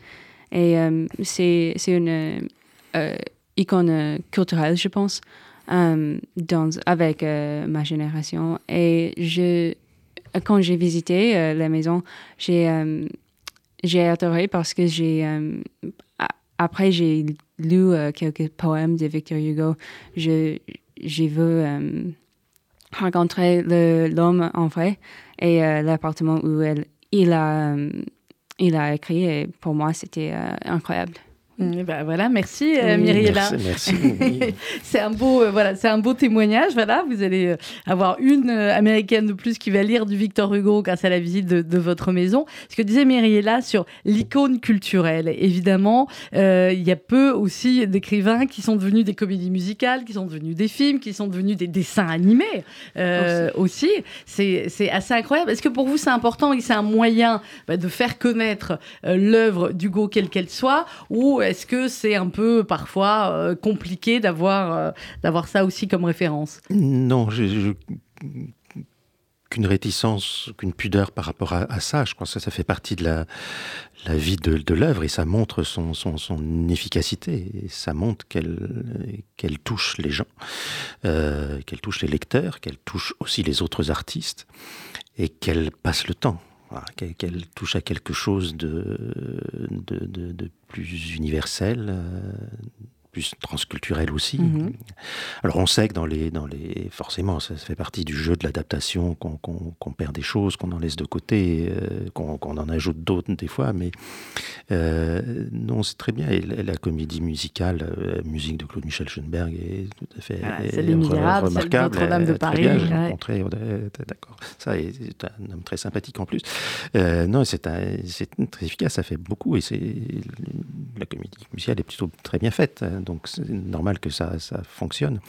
Et c'est une euh, icône culturelle, je pense, euh, avec euh, ma génération. Et je, quand j'ai visité la maison, j'ai j'ai adoré parce que j'ai après j'ai lu quelques poèmes de Victor Hugo. Je j'ai vu rencontrer l'homme en vrai et l'appartement où il a il a écrit et pour moi c'était incroyable. Mm, bah, voilà, merci euh, Myriella. Merci. c'est un beau, euh, voilà, c'est un beau témoignage. Voilà, vous allez euh, avoir une américaine de plus qui va lire du Victor Hugo grâce à la visite de, votre maison. Ce que disait Myriella sur l'icône culturelle, évidemment, il y a peu aussi d'écrivains qui sont devenus des comédies musicales, qui sont devenus des films, qui sont devenus des dessins animés aussi. C'est assez incroyable. Est-ce que pour vous c'est important et c'est un moyen bah, de faire connaître l'œuvre d'Hugo quelle qu'elle soit, ou est-ce que c'est un peu parfois euh, compliqué d'avoir euh, d'avoir ça aussi comme référence? Non, qu'une réticence, qu'une pudeur par rapport à, ça. Je crois que ça, fait partie de la, vie de, l'œuvre et ça montre son, efficacité. Et ça montre qu'elle qu'elle touche les gens, euh, qu'elle touche les lecteurs, qu'elle touche aussi les autres artistes et qu'elle passe le temps qu'elle touche à quelque chose de, de, plus universel, euh, plus transculturelle aussi. Mhm. Alors on sait que dans les, dans les, forcément, ça fait partie du jeu de l'adaptation, qu'on perd des choses, qu'on en laisse de côté, euh, qu'on en ajoute d'autres des fois, mais euh, non, c'est très bien. Et la, comédie musicale, euh, musique de Claude Michel Schoenberg est tout à fait c'est re, remarquable. Notre-Dame de Paris. Rencontré, d'accord. Ça, c'est un homme très sympathique en plus. non, c'est très efficace, ça fait beaucoup, et c'est la comédie musicale est plutôt très bien faite. Donc c'est normal que ça, ça fonctionne.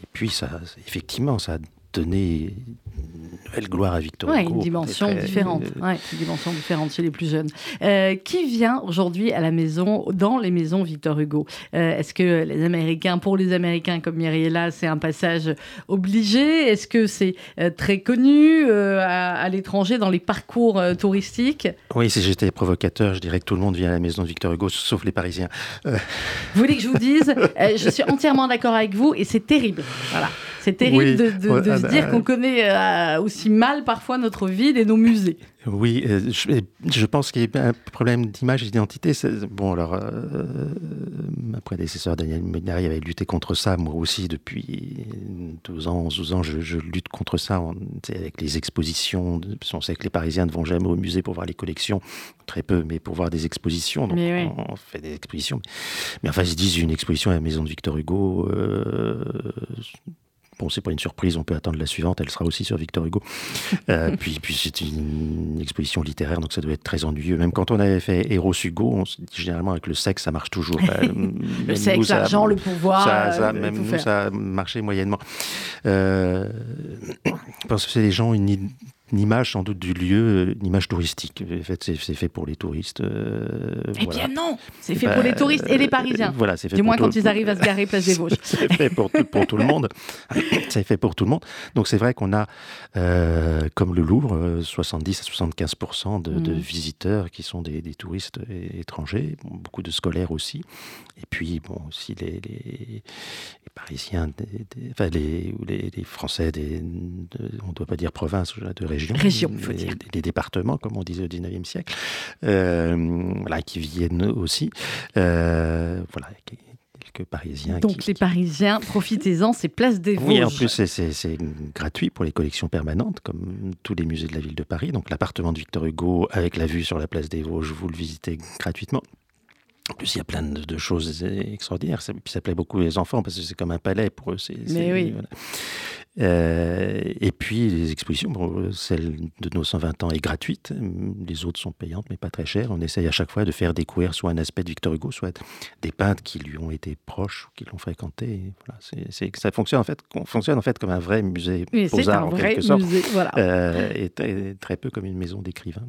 Et puis, ça, effectivement, ça a donné une nouvelle gloire à Victor Hugo. une dimension différente. une dimension différente chez les plus jeunes. Euh, qui vient aujourd'hui à la maison, dans les maisons Victor Hugo? Euh, Est-ce que les Américains, pour les Américains comme Myriella, c'est un passage obligé? Est-ce que c'est euh, très connu à, l'étranger dans les parcours touristiques? Oui, si j'étais provocateur, je dirais que tout le monde vient à la maison de Victor Hugo, sauf les Parisiens. Vous voulez que je vous dise? Je suis entièrement d'accord avec vous et c'est terrible. Voilà. C'est terrible de, de, se dire qu'on connaît euh, aussi mal parfois notre ville et nos musées. Oui, euh, je, pense qu'il y a un problème d'image et d'identité. Bon, alors, euh, ma prédécesseur Daniel Ménari avait lutté contre ça. Moi aussi, depuis 12 ans, 12 ans, je, lutte contre ça avec les expositions. On sait que les Parisiens ne vont jamais au musée pour voir les collections, très peu, mais pour voir des expositions. Donc, on, fait des expositions. Mais enfin, ils disent une exposition à la maison de Victor Hugo. Bon, c'est pas une surprise, on peut attendre la suivante, elle sera aussi sur Victor Hugo. Euh, puis, puis c'est une, exposition littéraire, donc ça doit être très ennuyeux. Même quand on avait fait Héros Hugo, on se dit généralement avec le sexe, ça marche toujours. Euh, le sexe, l'argent, le pouvoir. Ça, euh, même nous, ça a marché moyennement. parce que c'est des gens, une, une image sans doute du lieu, une image touristique. En fait, c'est fait pour les touristes. Euh, eh bien non, c'est fait pour les touristes et les Parisiens. voilà, c'est fait du moins quand ils arrivent à se garer place des Vosges. c'est fait pour tout, pour tout le monde. c'est fait pour tout le monde. Donc c'est vrai qu'on a, euh, comme le Louvre, 70 à 75 de, de, mm. visiteurs qui sont des, des touristes étrangers, beaucoup de scolaires aussi. Et puis bon aussi les, les, Parisiens, enfin les, les, Français, des, on ne doit pas dire province, de région région, les, départements, comme on disait au 19e siècle, euh, voilà, qui viennent aussi. Euh, voilà, quelques Parisiens. Donc les Parisiens, profitez-en, c'est Place des Vosges. Oui, en plus c'est gratuit pour les collections permanentes, comme tous les musées de la ville de Paris. Donc l'appartement de Victor Hugo avec la vue sur la Place des Vosges, vous le visitez gratuitement. En plus, il y a plein de, choses extraordinaires. Ça, puis ça plaît beaucoup les enfants parce que c'est comme un palais pour eux. Mais oui. Euh, et puis les expositions, celle de nos 120 ans est gratuite, les autres sont payantes mais pas très chères. On essaye à chaque fois de faire découvrir soit un aspect de Victor Hugo, soit des peintres qui lui ont été proches ou qui l'ont fréquenté. Voilà, ça fonctionne en fait, fonctionne en fait comme un vrai musée beaux-arts en quelque sorte, euh, et, très peu comme une maison d'écrivains.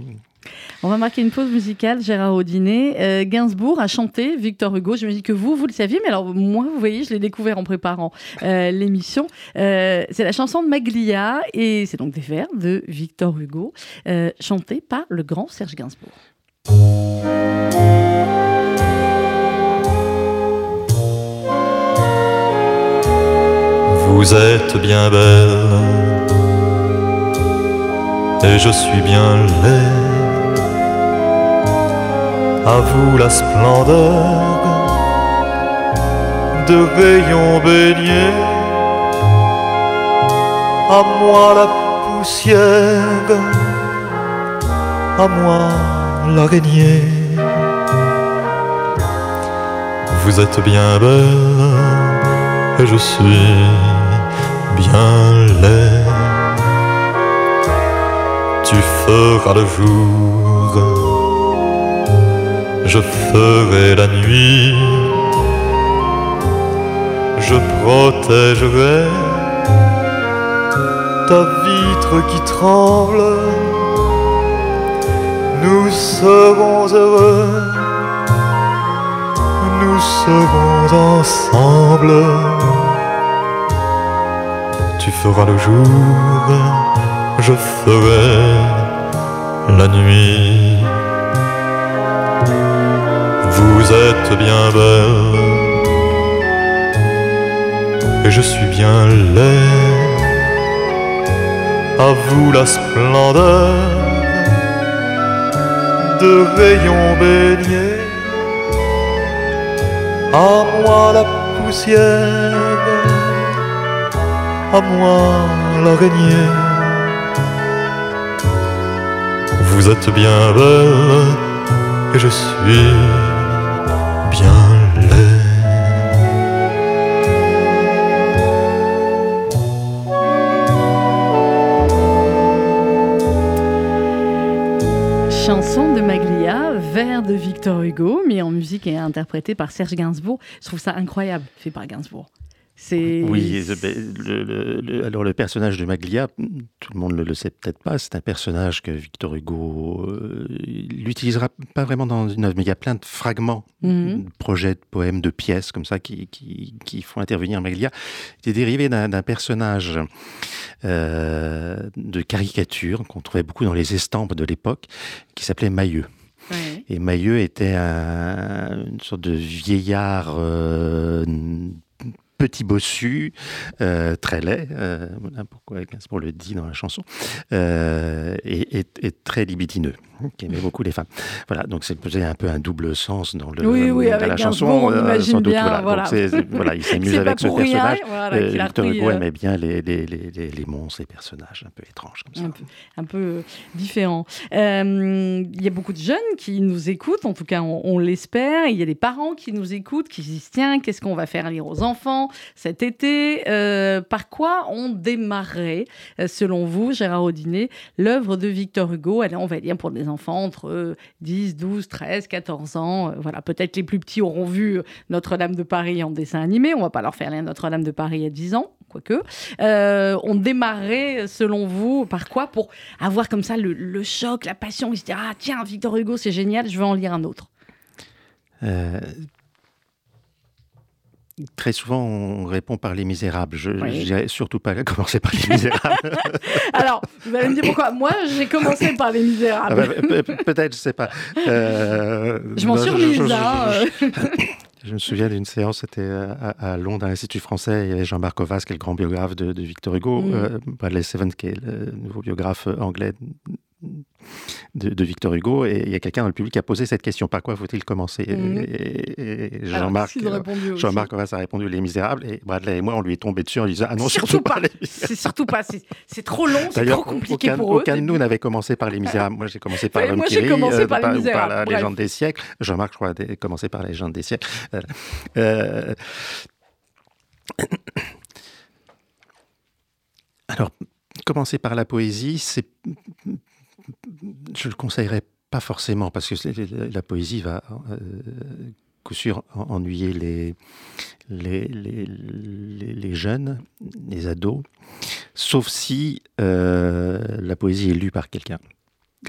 On va marquer une pause musicale, Gérard Audinet. Euh, Gainsbourg a chanté Victor Hugo. Je me dis que vous, vous le saviez, mais alors moi, vous voyez, je l'ai découvert en préparant euh, l'émission. Euh, c'est la chanson de Maglia et c'est donc des vers de Victor Hugo, chanté par le grand Serge Gainsbourg. Vous êtes bien belle et je suis bien laid à vous la splendeur de rayons baignés, à moi la poussière, à moi l'araignée. Vous êtes bien belle et je suis bien laid. Tu feras le jour je ferai la nuit, je protégerai ta vitre qui tremble, nous serons heureux, nous serons ensemble. Tu feras le jour, je ferai la nuit. Vous êtes bien belle et je suis bien laid. À vous la splendeur de rayons baignés, à moi la poussière. À moi l'araignée. Vous êtes bien belle et je suis bien. Chanson de Maglia, vers de Victor Hugo, mis en musique et interprété par Serge Gainsbourg. Je trouve ça incroyable, fait par Gainsbourg. Oui, le, le- le- alors le personnage de Maglia, tout le monde ne le sait peut-être pas, c'est un personnage que Victor Hugo euh, il l'utilisera pas vraiment dans une œuvre, mais il y a plein de fragments, Mhm. de projets, de poèmes, de pièces comme ça qui, qui, qui font intervenir Maglia. C'est dérivé d'un d'un personnage euh, de caricature qu'on trouvait beaucoup dans les estampes de l'époque, qui s'appelait Mailleux. Ouais. Et Mailleux était un- une sorte de vieillard euh, petit bossu, euh, très laid, euh, pourquoi Gainsbourg le dit dans la chanson, euh, et, et- et très libidineux, qui aimait beaucoup les femmes. Voilà, donc c'est un peu un double sens dans, le, Oui, oui, dans la chanson. on euh, sans doute, bien, voilà. voilà. Donc c'est- voilà, il s'amuse avec ce personnage. voilà, Victor Hugo aimait bien les, les, les, les, les monstres, les personnages un peu étranges comme ça. un peu, un peu différent. Euh, Il y a beaucoup de jeunes qui nous écoutent, en tout cas on, on l'espère. Il y a des parents qui nous écoutent, qui se disent tiens, qu'est-ce qu'on va faire lire aux enfants? Cet été Euh, Par quoi on démarrerait, euh, selon vous, Gérard Audinet, l'œuvre de Victor Hugo? Allez, on va dire pour des enfants entre euh, 10, 12, 13, 14 ans. Euh, voilà, peut-être les plus petits auront vu Notre-Dame de Paris en dessin animé. On va pas leur faire lire Notre-Dame de Paris à 10 ans, quoique. On démarrerait, selon vous, par quoi? Pour avoir comme ça le, choc, la passion, et se dire ah tiens Victor Hugo c'est génial, je veux en lire un autre. Très souvent, on répond par Les Misérables. Je Oui. dirais surtout pas commencer par Les Misérables. Alors vous allez me dire pourquoi Moi j'ai commencé par Les Ah Misérables. bah, pe- pe- Peut-être, je sais pas. Euh, je m'en suis remise. je- hein, je- euh. Me souviens d'une séance, c'était à, à Londres, à l'Institut français. Il y avait Jean-Marc Ovas, qui est le grand biographe de, de Victor Hugo, Mm. euh, Bradley Seven, qui est le nouveau biographe anglais de, de Victor Hugo. Et il y a quelqu'un dans le public qui a posé cette question par quoi faut-il commencer Mm. Et, et- Jean-Marc Jean-Marc Ovas a répondu Les Misérables. Et Bradley et moi, on lui est tombé dessus en lui disant Ah non, surtout surtout pas. pas. C'est surtout pas. C'est c'est trop long, c'est trop compliqué aucun, pour eux. aucun de nous n'avait commencé par Les Misérables. Moi, j'ai commencé par L'Homme qui rit, commencé euh, par Misérables, la bref. légende des siècles. Jean-Marc, je crois, a commencé par La légende des siècles. Euh, euh, Alors, commencer par la poésie, c'est, je le conseillerais pas forcément parce que la poésie va euh, coup sûr en- ennuyer les, les, les, les- les jeunes, les ados, sauf si euh, la poésie est lue par quelqu'un.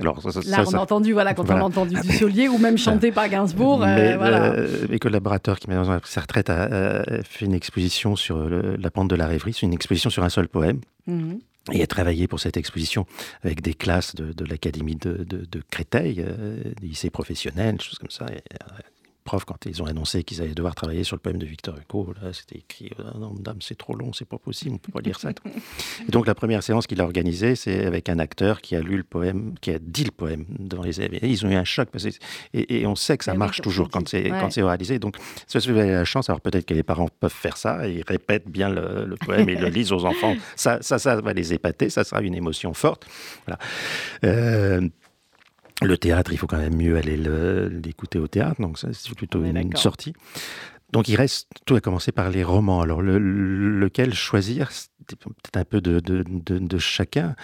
Alors, ça- ça- Là, on ça- a entendu, voilà, quand voilà. on a entendu du Solier ou même chanté par Gainsbourg. euh, Mais, voilà. euh, mes collaborateurs qui ont pris sa retraite a, a fait une exposition sur le- la pente de la rêverie. C'est une exposition sur un seul poème. Mhm. Et a travaillé pour cette exposition avec des classes de, l'Académie de, Créteil, euh, des lycées professionnels, choses comme ça. Et, euh, profs, quand ils ont annoncé qu'ils allaient devoir travailler sur le poème de Victor Hugo, là, c'était écrit Ah Non, madame, c'est trop long, c'est pas possible, on peut pas lire ça. Et donc, la première séance qu'il a organisée, c'est avec un acteur qui a lu le poème, qui a dit le poème devant les élèves. Et ils ont eu un choc, parce que, et, et on sait que ça oui, marche toujours quand c'est Ouais. quand c'est oralisé. Donc, si vous avez la chance, alors peut-être que les parents peuvent faire ça, et ils répètent bien le, le poème et le lisent aux enfants. Ça, ça, ça va les épater, ça sera une émotion forte. Voilà. Euh, le théâtre, il faut quand même mieux aller le- l'écouter au théâtre, donc ça, c'est plutôt une, sortie. Donc il reste tout à commencer par les romans. Alors le- lequel choisir, c'est peut-être un peu de, de- de- de chacun.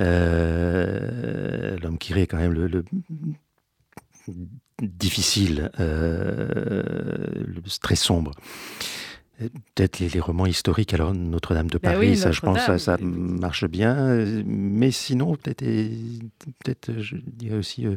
Euh, L'homme qui rit est quand même le, le difficile, euh, le- très sombre. Et Peut-être les, les romans historiques, alors Notre-Dame de Ben Paris, oui, ça je pense ça, marche bien. Euh, Mais sinon, peut-être, peut-être je dirais aussi euh,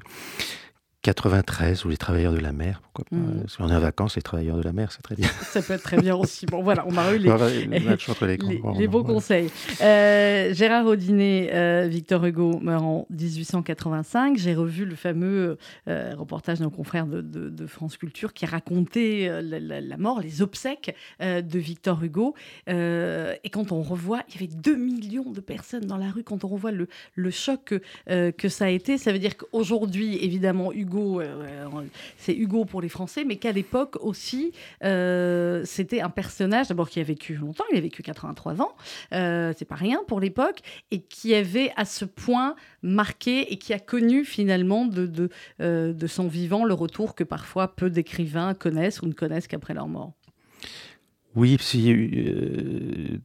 93 ou Les Travailleurs de la mer. Pourquoi pas. Si on est en vacances, Les Travailleurs de la mer, c'est très bien. Ça peut être très bien aussi. Bon, voilà, on a eu les, On va- le match entre les les, conseils. Euh, Gérard Audinet, euh, Victor Hugo meurt en 1885. J'ai revu le fameux euh, reportage de nos confrères de, de- de France Culture qui racontait la, la- la mort, les obsèques de Victor Hugo. Et quand on revoit, il y avait 2 millions de personnes dans la rue. Quand on revoit le, le choc que, que ça a été, ça veut dire qu'aujourd'hui, évidemment, Hugo Hugo, euh, c'est Hugo pour les Français, mais qu'à l'époque aussi, euh, c'était un personnage d'abord qui a vécu longtemps, il a vécu 83 ans, euh, c'est pas rien pour l'époque, et qui avait à ce point marqué et qui a connu finalement de, euh, son vivant le retour que parfois peu d'écrivains connaissent ou ne connaissent qu'après leur mort. Oui, euh,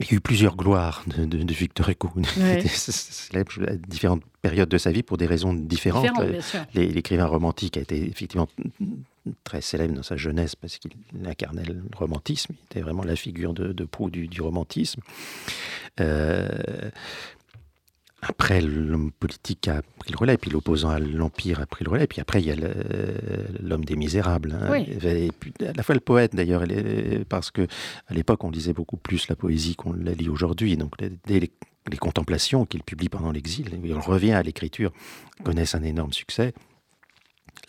il y a eu plusieurs gloires de, de- de Victor Hugo. Ouais. Il était célèbre à différentes périodes de sa vie pour des raisons différentes. L'écrivain romantique a été effectivement très célèbre dans sa jeunesse parce qu'il incarnait le romantisme. Il était vraiment la figure de, de proue du, du romantisme. Euh, après, l'homme politique a pris le relais, puis l'opposant à l'Empire a pris le relais, puis après, il y a l'homme des misérables. hein. Oui. Et puis, à la fois le poète, d'ailleurs, parce que à l'époque, on lisait beaucoup plus la poésie qu'on la lit aujourd'hui. Donc, les- dès les, les contemplations qu'il publie pendant l'exil, il revient à l'écriture, connaissent un énorme succès.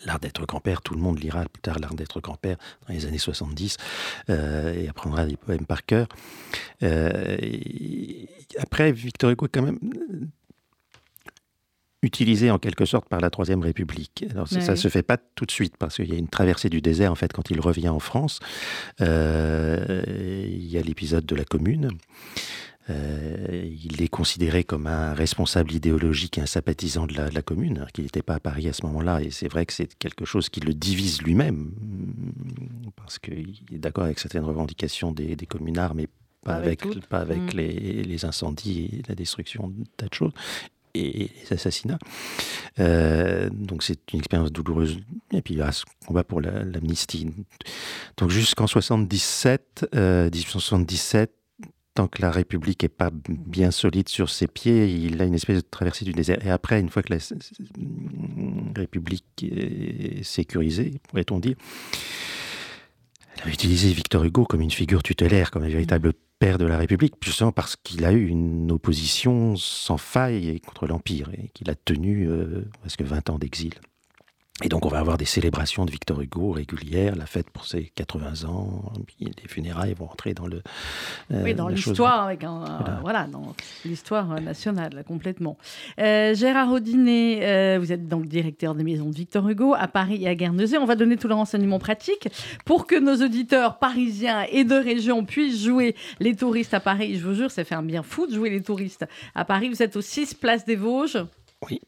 L'art d'être grand-père, tout le monde lira plus tard l'art d'être grand-père dans les années 70 euh, et apprendra des poèmes par cœur. Euh, après, Victor Hugo est quand même utilisé en quelque sorte par la Troisième République. Alors ça- ça Ouais. se fait pas tout de suite parce qu'il y a une traversée du désert en fait quand il revient en France. Euh, il y a l'épisode de la Commune. Euh, il est considéré comme un responsable idéologique et un sympathisant de la, de la commune, alors qu'il n'était pas à Paris à ce moment-là. Et c'est vrai que c'est quelque chose qui le divise lui-même, parce qu'il est d'accord avec certaines revendications des, des communards, mais pas, Pas avec avec, toutes. pas avec Mm. les, les incendies et la destruction de tas de choses. Et les assassinats. Euh, donc c'est une expérience douloureuse. Et puis il y a ce combat pour la- l'amnistie. donc jusqu'en 77, euh, 1877, tant que la République n'est pas bien solide sur ses pieds, il a une espèce de traversée du désert. Et après, une fois que la République est sécurisée, pourrait-on dire, elle a utilisé Victor Hugo comme une figure tutélaire, comme un véritable père de la République, justement parce qu'il a eu une opposition sans faille contre l'Empire et qu'il a tenu euh, presque 20 ans d'exil. Et donc, on va avoir des célébrations de Victor Hugo régulières, la fête pour ses 80 ans, les funérailles vont entrer dans le. euh, Oui, dans l'histoire, avec un, Voilà. voilà. dans l'histoire euh, nationale, complètement. Euh, Gérard Audinet, vous êtes donc directeur des maisons de Victor Hugo à Paris et à Guernesey. On va donner tout le renseignement pratique pour que nos auditeurs parisiens et de région puissent jouer les touristes à Paris. Je vous jure, ça fait un bien fou de jouer les touristes à Paris. Vous êtes au 6 Place des Vosges. Oui.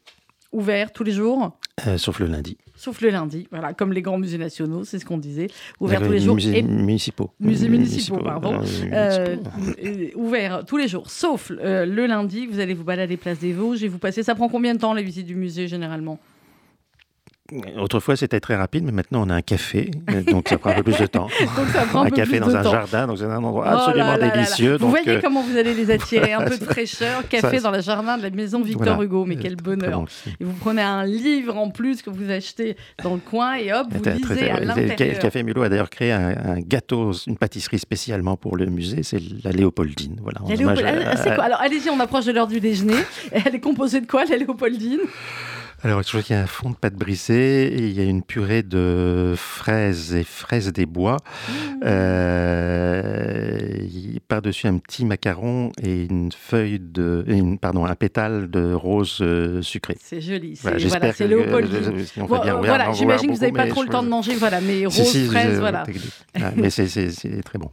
Ouvert tous les jours. Euh, sauf le lundi. Sauf le lundi, voilà, comme les grands musées nationaux, c'est ce qu'on disait. Ouvert tous les jours. musées et- municipaux. Musées municipaux, municipaux, pardon. euh, Euh, municipaux. ouvert tous les jours, sauf le lundi. Vous allez vous balader place des Vosges et vous passez. Ça prend combien de temps, les visites du musée, généralement? Autrefois, c'était très rapide, mais maintenant, on a un café, euh, donc ça prend un peu plus de temps. Donc ça prend un un peu café plus dans de un temps. jardin, donc c'est un endroit Oh absolument là là là. délicieux. Vous donc, voyez euh, comment vous allez les attirer Un peu de fraîcheur, café Ça, dans le jardin de la maison Victor Voilà. Hugo. Mais Euh, quel bonheur bon. Et vous prenez un livre en plus que vous achetez dans le coin et hop, vous lisez très, à très- le l'intérieur. Café Mulot a d'ailleurs créé un, un gâteau, une pâtisserie spécialement pour le musée, c'est la Léopoldine. Voilà, La hommage Léopold- à- Ah, Alors allez-y, on approche de l'heure du déjeuner. Elle est composée de quoi, la Léopoldine? Alors, je qu'il y a un fond de pâte brisée et il y a une purée de fraises et fraises des bois. Mmh. Euh, Par-dessus un petit macaron et une feuille de. une- pardon, un pétale de rose euh, sucré. C'est joli. Voilà, j'espère c'est Léopoldine. euh, Bon, euh, voilà, j'imagine que vous n'avez pas trop le temps de manger, voilà, mais rose, si, fraise, voilà. Ah, mais c'est- très bon.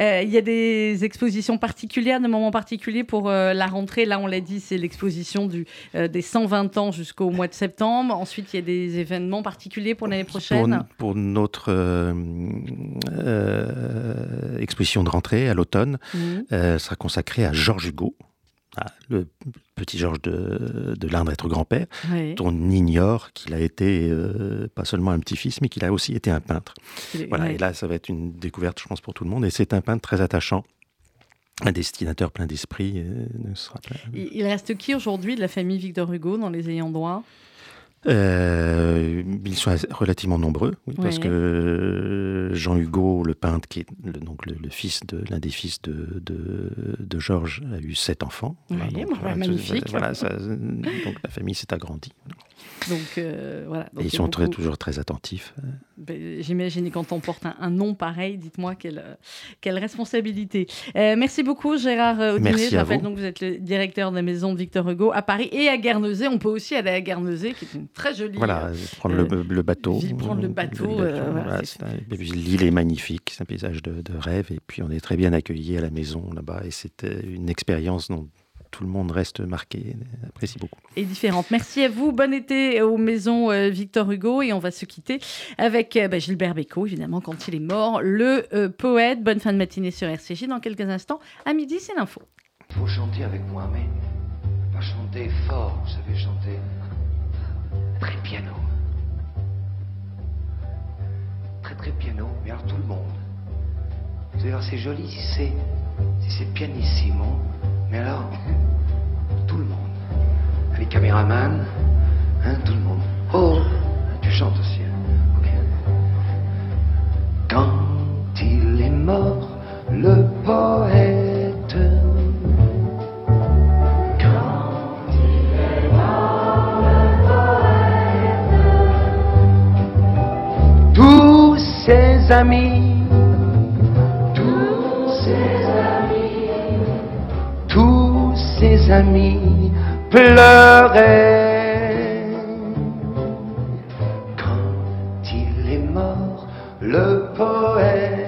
Euh, Il y a des expositions particulières, des moments particuliers pour la rentrée. Là, on l'a dit, c'est l'exposition des 120 ans jusqu'au mois de septembre. Ensuite, il y a des événements particuliers pour l'année prochaine. pour notre euh, euh, exposition de rentrée à l'automne, euh, sera consacrée à Georges Hugo, ah, le petit Georges de, de l'Indre, être grand-père, Oui. dont on ignore qu'il a été euh, pas seulement un petit-fils, mais qu'il a aussi été un peintre. Voilà, et là, ça va être une découverte, je pense, pour tout le monde. Et c'est un peintre très attachant, un destinateur plein d'esprit. euh, ne sera pas- Il reste qui aujourd'hui de la famille Victor Hugo dans les ayants droit? Euh, ils sont relativement nombreux, oui, parce que Jean Hugo, le peintre, qui est le, donc le, le fils de l'un des fils de, de, de Georges, a eu sept enfants. Oui, donc, bah, voilà, magnifique. Voilà, ça- donc la famille s'est agrandie. Donc euh, voilà. Donc, Et ils sont très- toujours très attentifs. Ben, J'imagine, et quand on porte un, un nom pareil, dites-moi quelle, quelle responsabilité. Euh, merci beaucoup, Gérard euh, Audinet. Merci Je à rappelle vous. donc que vous êtes le directeur de la maison de Victor Hugo à Paris et à Guernesey. On peut aussi aller à Guernesey, qui est une très jolie. Voilà, prendre euh, le, le bateau. prendre le L'île est magnifique, c'est un paysage de, de rêve. Et puis on est très bien accueillis à la maison là-bas. Et c'était une expérience dont tout le monde reste marqué, apprécie beaucoup. et différente. Merci à vous. Bon été aux maisons euh, Victor Hugo. Et on va se quitter avec euh, bah, Gilbert Bécaud, évidemment, quand il est mort, le euh, poète. Bonne fin de matinée sur RCJ. Dans quelques instants, à midi, c'est l'info. faut chanter avec moi, mais pas chanter fort, vous savez, chanter très piano. Très très piano, mais alors tout le monde. Vous allez voir, c'est joli si c'est c'est pianissimo, mais alors tout le monde. Les caméramans, hein, tout le monde. Oh, tu chantes aussi. hein, ok. Quand il est mort, le poète. tous ses amis, amis pleuraient. Quand il est mort, le poète.